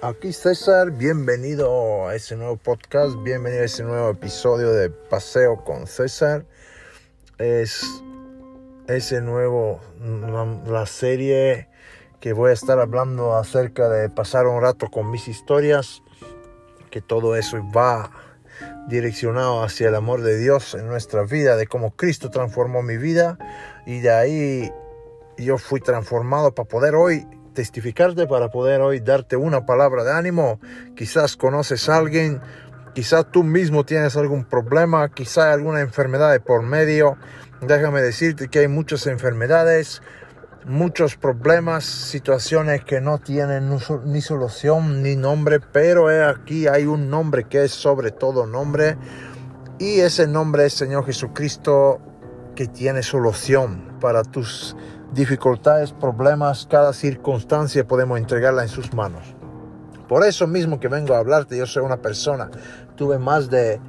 Aquí César, bienvenido a ese nuevo podcast, bienvenido a ese nuevo episodio de Paseo con César. Es ese nuevo, la, serie que voy a estar hablando acerca de pasar un rato con mis historias, que todo eso va direccionado hacia el amor de Dios en nuestra vida, de cómo Cristo transformó mi vida y de ahí yo fui transformado para poder hoy testificarte, para poder hoy darte una palabra de ánimo. Quizás conoces a alguien, quizás tú mismo tienes algún problema, quizás alguna enfermedad de por medio. Déjame decirte que hay muchas enfermedades, muchos problemas, situaciones que no tienen ni solución ni nombre, pero aquí hay un nombre que es sobre todo nombre y ese nombre es Señor Jesucristo que tiene solución para tus dificultades, problemas, cada circunstancia podemos entregarla en sus manos. Por eso mismo que vengo a hablarte, yo soy una persona, tuve más de,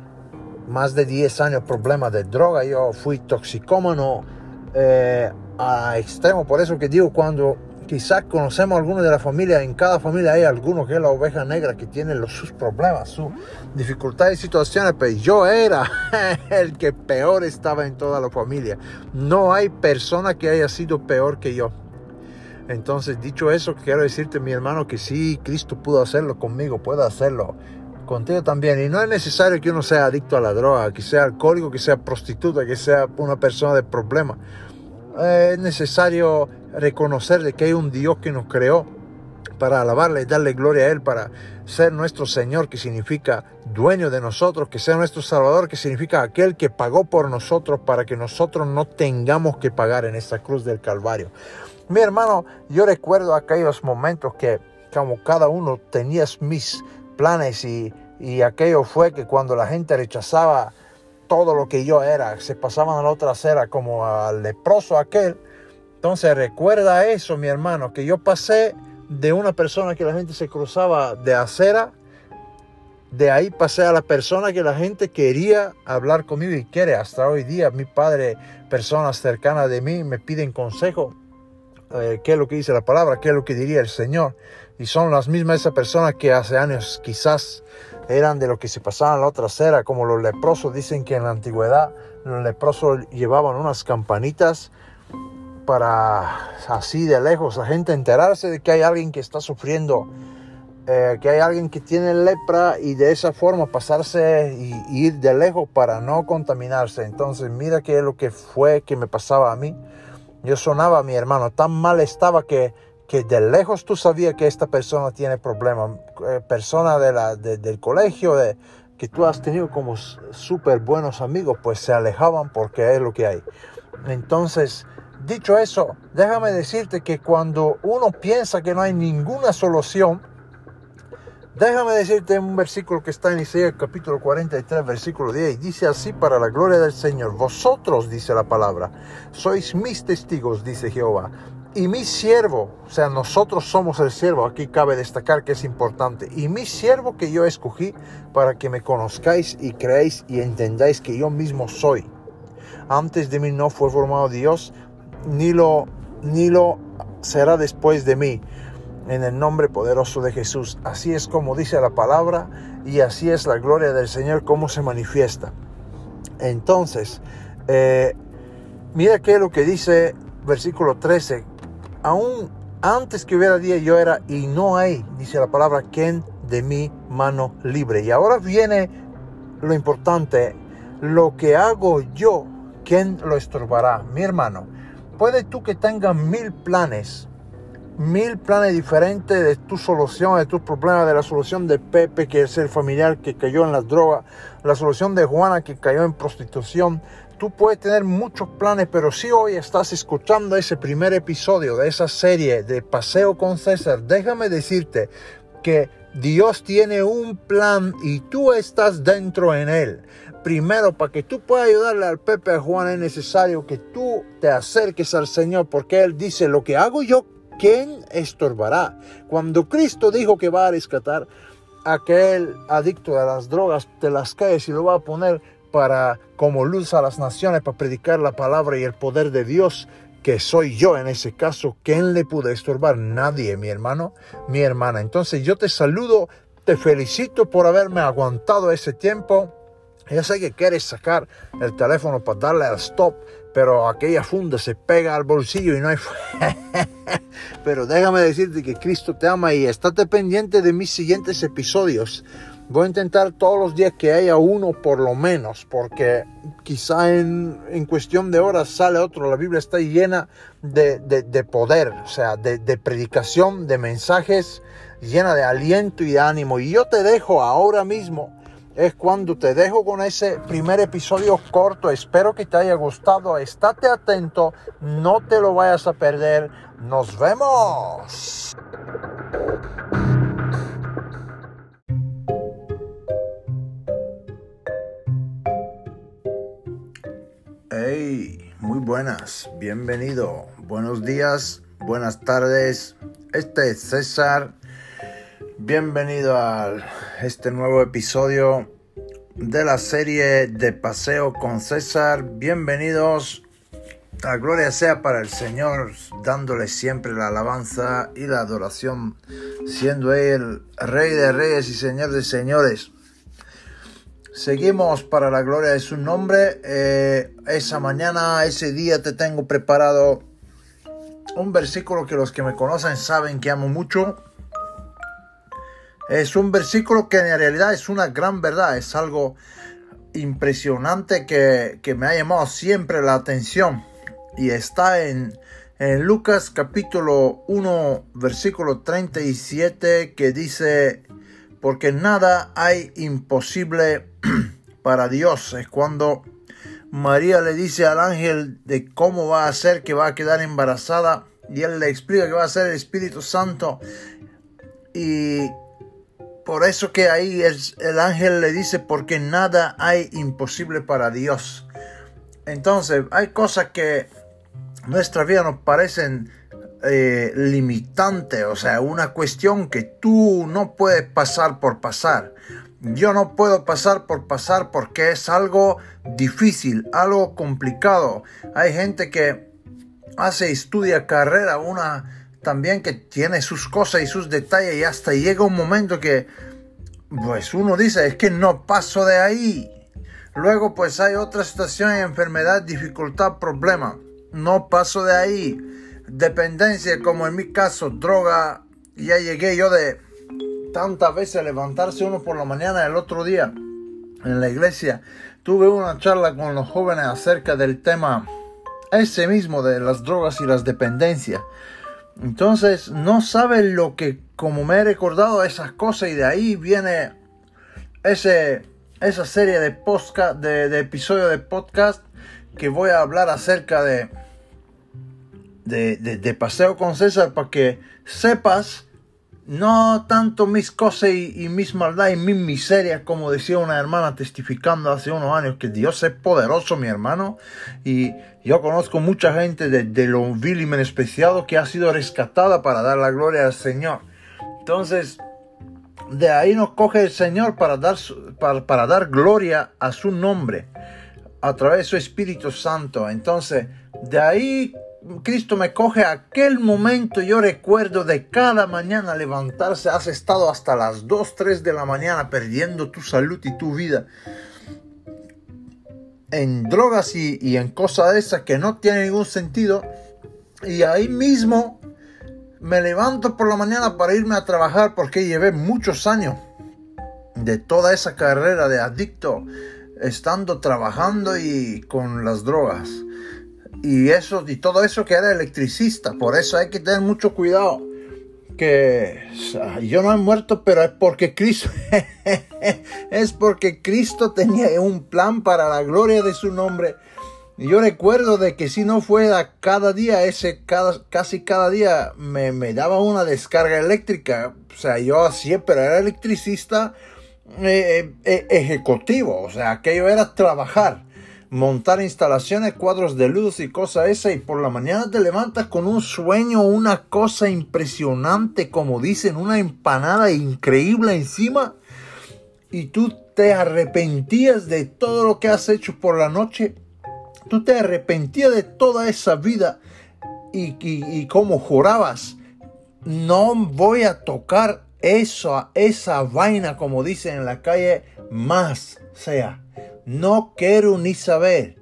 más de 10 años problemas de droga, yo fui toxicómano eh, a extremo, por eso que digo, cuando quizás conocemos a algunos de la familia, en cada familia hay alguno que es la oveja negra que tiene los, sus problemas, sus dificultades y situaciones, pero yo era el que peor estaba en toda la familia. No hay persona que haya sido peor que yo. Entonces, dicho eso, quiero decirte, mi hermano, que sí, Cristo pudo hacerlo conmigo, puede hacerlo contigo también. Y no es necesario que uno sea adicto a la droga, que sea alcohólico, que sea prostituta, que sea una persona de problema. Es necesario reconocer que hay un Dios que nos creó para alabarle y darle gloria a Él, para ser nuestro Señor, que significa dueño de nosotros, que sea nuestro Salvador, que significa aquel que pagó por nosotros para que nosotros no tengamos que pagar en esta cruz del Calvario. Mi hermano, yo recuerdo aquellos momentos que como cada uno tenía mis planes y, y aquello fue que cuando la gente rechazaba todo lo que yo era, se pasaban a la otra acera como al leproso aquel, entonces recuerda eso, mi hermano, que yo pasé de una persona que la gente se cruzaba de acera, de ahí pasé a la persona que la gente quería hablar conmigo y quiere. Hasta hoy día mi padre, personas cercanas de mí me piden consejo. Eh, qué es lo que dice la palabra, qué es lo que diría el Señor. Y son las mismas esas personas que hace años quizás eran de lo que se pasaban a la otra acera, como los leprosos. Dicen que en la antigüedad los leprosos llevaban unas campanitas para así de lejos la gente enterarse de que hay alguien que está sufriendo, eh, que hay alguien que tiene lepra y de esa forma pasarse y, ir de lejos para no contaminarse. Entonces mira qué es lo que fue que me pasaba a mí. Yo sonaba a mi hermano, tan mal estaba que, que de lejos tú sabías que esta persona tiene problemas. Eh, persona de la, del colegio, que tú has tenido como súper buenos amigos, pues se alejaban porque es lo que hay. Entonces, Dicho eso, déjame decirte que cuando uno piensa que no hay ninguna solución, déjame decirte un versículo que está en Isaías capítulo 43, versículo 10, dice así para la gloria del Señor, vosotros, dice la palabra, sois mis testigos, dice Jehová, y mi siervo, o sea, nosotros somos el siervo, aquí cabe destacar que es importante, y mi siervo que yo escogí para que me conozcáis y creáis y entendáis que yo mismo soy. Antes de mí no fue formado Dios, ni lo, ni lo será después de mí. En el nombre poderoso de Jesús. Así es como dice la palabra y así es la gloria del Señor como se manifiesta. Entonces, eh, mira qué es lo que dice versículo 13. Aún antes que hubiera día yo era y no hay, dice la palabra, quien de mi mano libre. Y ahora viene lo importante, lo que hago yo, ¿quién lo estorbará? Mi hermano, Puede tú que tengas mil planes, mil planes diferentes de tu solución, de tus problemas, de la solución de Pepe, que es el familiar que cayó en las drogas, la solución de Juana que cayó en prostitución. Tú puedes tener muchos planes, pero si hoy estás escuchando ese primer episodio de esa serie de Paseo con César, déjame decirte que Dios tiene un plan y tú estás dentro en él. Primero, para que tú puedas ayudarle al Pepe Juan es necesario que tú te acerques al Señor, porque Él dice, lo que hago yo, ¿quién estorbará? Cuando Cristo dijo que va a rescatar a aquel adicto a las drogas de las calles y lo va a poner para como luz a las naciones, para predicar la palabra y el poder de Dios, que soy yo en ese caso, ¿quién le puede estorbar? Nadie, mi hermano, mi hermana. Entonces yo te saludo, te felicito por haberme aguantado ese tiempo. Ya sé que quieres sacar el teléfono para darle al stop, pero aquella funda se pega al bolsillo y no hay... pero déjame decirte que Cristo te ama y estate pendiente de mis siguientes episodios. Voy a intentar todos los días que haya uno por lo menos, porque quizá en, en cuestión de horas sale otro. La Biblia está llena de, de, poder, o sea, de, de, predicación, de mensajes, llena de aliento y de ánimo. Y yo te dejo ahora mismo, es cuando te dejo con ese primer episodio corto. Espero que te haya gustado. Estate atento, no te lo vayas a perder. Nos vemos. Buenas, bienvenido, buenos días, buenas tardes. Este es César. Bienvenido a este nuevo episodio de la serie de Paseo con César. Bienvenidos. La gloria sea para el Señor, dándole siempre la alabanza y la adoración, siendo Él Rey de Reyes y Señor de Señores. Seguimos para la gloria de su nombre. Eh, esa mañana, ese día te tengo preparado un versículo que los que me conocen saben que amo mucho. Es un versículo que en realidad es una gran verdad, es algo impresionante que, que me ha llamado siempre la atención. Y está en, en Lucas capítulo 1, versículo 37, que dice, porque nada hay imposible para Dios. Es cuando María le dice al ángel de cómo va a ser que va a quedar embarazada y él le explica que va a ser el Espíritu Santo y por eso que ahí el ángel le dice porque nada hay imposible para Dios. Entonces hay cosas que nuestra vida nos parecen eh, limitante, o sea, una cuestión que tú no puedes pasar por pasar. Yo no puedo pasar por pasar porque es algo difícil, algo complicado. Hay gente que hace, estudia carrera, una también que tiene sus cosas y sus detalles y hasta llega un momento que pues uno dice, es que no paso de ahí. Luego pues hay otra situación, enfermedad, dificultad, problema. No paso de ahí dependencia, como en mi caso, droga, ya llegué yo de tantas veces levantarse uno por la mañana el otro día en la iglesia. Tuve una charla con los jóvenes acerca del tema ese mismo de las drogas y las dependencias. Entonces, no saben lo que, como me he recordado esas cosas, y de ahí viene ese, esa serie de, podcast, de, de episodios de podcast que voy a hablar acerca de de, paseo con César para que sepas no tanto mis cosas y, mis maldades y mis miserias, como decía una hermana testificando hace unos años, que Dios es poderoso, mi hermano. Y yo conozco mucha gente de, de lo vil y menospreciado que ha sido rescatada para dar la gloria al Señor. Entonces, de ahí nos coge el Señor para dar, para, para dar gloria a su nombre a través de su Espíritu Santo. Entonces, de ahí Cristo me coge aquel momento, yo recuerdo de cada mañana levantarse, has estado hasta las 2, 3 de la mañana perdiendo tu salud y tu vida en drogas y, en cosas de esas que no tienen ningún sentido. Y ahí mismo me levanto por la mañana para irme a trabajar porque llevé muchos años de toda esa carrera de adicto estando trabajando y con las drogas y eso y todo eso que era electricista. Por eso hay que tener mucho cuidado. Que yo no he muerto, pero es porque Cristo es porque Cristo tenía un plan para la gloria de su nombre. Yo recuerdo de que si no fuera cada día, ese cada, casi cada día me, me daba una descarga eléctrica. O sea, yo siempre era electricista eh, eh, ejecutivo. O sea, aquello era trabajar montar instalaciones, cuadros de luz y cosas esa y por la mañana te levantas con un sueño, una cosa impresionante, como dicen, una empanada increíble encima y tú te arrepentías de todo lo que has hecho por la noche, tú te arrepentías de toda esa vida y, y, como jurabas, no voy a tocar eso, esa vaina, como dicen en la calle, más. Sea, no quiero ni saber.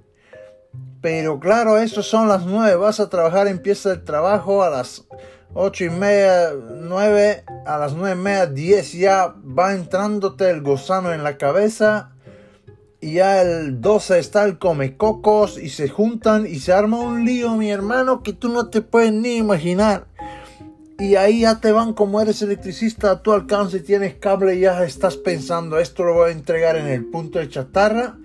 Pero claro, eso son las nueve. Vas a trabajar, empieza el trabajo a las ocho y media, nueve, a las nueve y media, diez ya va entrándote el gusano en la cabeza. Y ya el 12 está el come cocos y se juntan y se arma un lío, mi hermano, que tú no te puedes ni imaginar. Y ahí ya te van como eres electricista a tu alcance, tienes cable y ya estás pensando, esto lo voy a entregar en el punto de chatarra,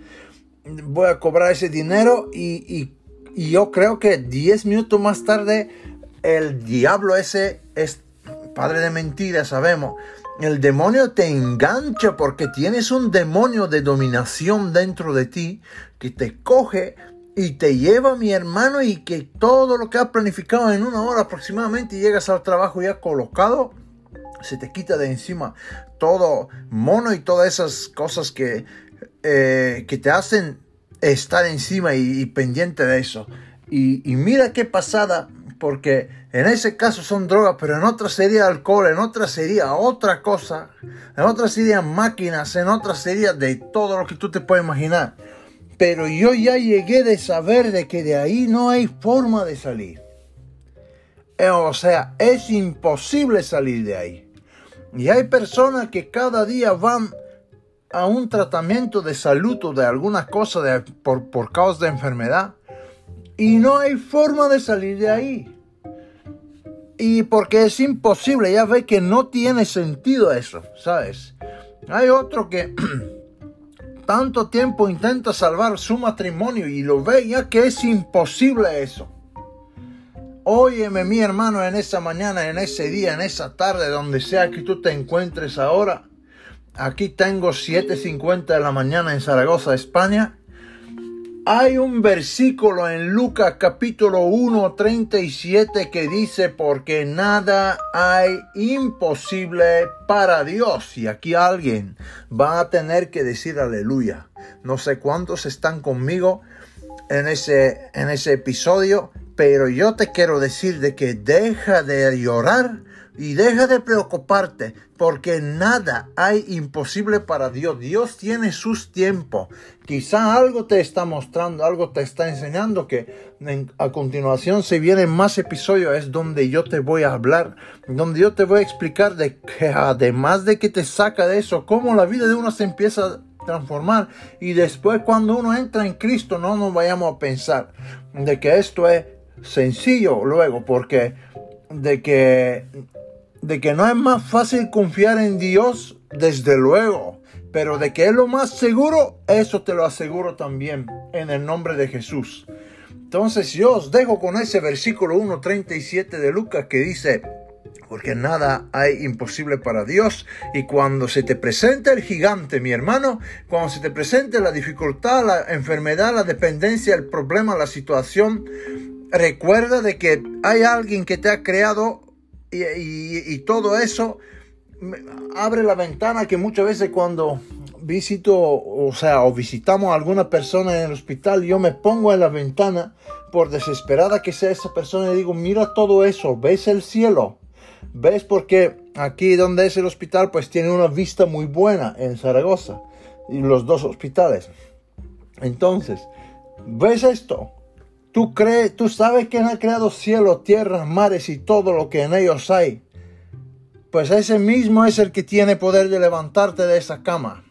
voy a cobrar ese dinero y, y yo creo que 10 minutos más tarde el diablo ese es padre de mentiras, sabemos. El demonio te engancha porque tienes un demonio de dominación dentro de ti que te coge y te lleva mi hermano y que todo lo que has planificado en una hora aproximadamente y llegas al trabajo ya colocado, se te quita de encima todo mono y todas esas cosas que, eh, que te hacen estar encima y, pendiente de eso. Y, y mira qué pasada porque en ese caso son drogas, pero en otra sería alcohol, en otra sería otra cosa, en otra sería máquinas, en otra sería de todo lo que tú te puedes imaginar. Pero yo ya llegué de saber de que de ahí no hay forma de salir. Eh, o sea, es imposible salir de ahí. Y hay personas que cada día van a un tratamiento de salud o de alguna cosa de, por, por causa de enfermedad y no hay forma de salir de ahí. Y porque es imposible, ya ve que no tiene sentido eso, ¿sabes? Hay otro que tanto tiempo intenta salvar su matrimonio y lo ve ya que es imposible eso. Óyeme mi hermano en esa mañana, en ese día, en esa tarde, donde sea que tú te encuentres ahora. Aquí tengo 7.50 de la mañana en Zaragoza, España. Hay un versículo en Lucas capítulo 1, 37 que dice, porque nada hay imposible para Dios. Y aquí alguien va a tener que decir aleluya. No sé cuántos están conmigo en ese, en ese episodio, pero yo te quiero decir de que deja de llorar y deja de preocuparte porque nada hay imposible para Dios. Dios tiene sus tiempos. Quizá algo te está mostrando, algo te está enseñando que a continuación se vienen más episodios, es donde yo te voy a hablar, donde yo te voy a explicar de que además de que te saca de eso, cómo la vida de uno se empieza a transformar y después cuando uno entra en Cristo no nos vayamos a pensar de que esto es sencillo luego porque de que de que no es más fácil confiar en Dios, desde luego, pero de que es lo más seguro, eso te lo aseguro también en el nombre de Jesús. Entonces yo os dejo con ese versículo 1.37 de Lucas que dice, porque nada hay imposible para Dios. Y cuando se te presente el gigante, mi hermano, cuando se te presente la dificultad, la enfermedad, la dependencia, el problema, la situación, recuerda de que hay alguien que te ha creado y, todo eso abre la ventana que muchas veces cuando visito, o sea, o visitamos a alguna persona en el hospital, yo me pongo en la ventana, por desesperada que sea esa persona, y digo, mira todo eso, ves el cielo, ves porque aquí donde es el hospital, pues tiene una vista muy buena en Zaragoza, y los dos hospitales. Entonces, ves esto, Tú crees, tú sabes que ha creado cielo, tierras, mares y todo lo que en ellos hay. Pues ese mismo es el que tiene poder de levantarte de esa cama.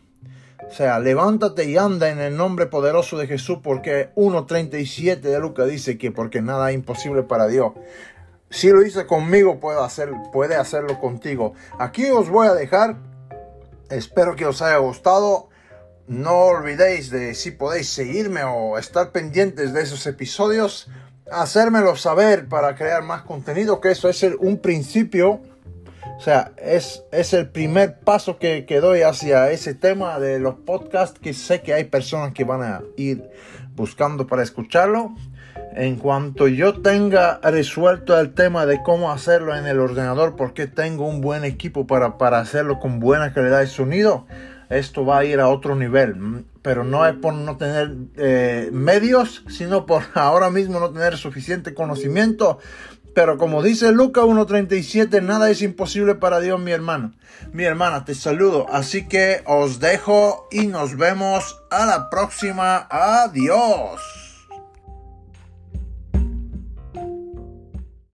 O sea, levántate y anda en el nombre poderoso de Jesús, porque 1.37 de Lucas dice que porque nada es imposible para Dios. Si lo hice conmigo, puede, hacer, puede hacerlo contigo. Aquí os voy a dejar. Espero que os haya gustado. No olvidéis de si podéis seguirme o estar pendientes de esos episodios, hacérmelo saber para crear más contenido, que eso es un principio, o sea, es, es el primer paso que, que doy hacia ese tema de los podcasts, que sé que hay personas que van a ir buscando para escucharlo. En cuanto yo tenga resuelto el tema de cómo hacerlo en el ordenador, porque tengo un buen equipo para, para hacerlo con buena calidad de sonido, esto va a ir a otro nivel. Mm, pero no es por no tener eh, medios, sino por ahora mismo no tener suficiente conocimiento. Pero como dice Lucas 1.37, nada es imposible para Dios, mi hermano. Mi hermana, te saludo. Así que os dejo y nos vemos a la próxima. Adiós.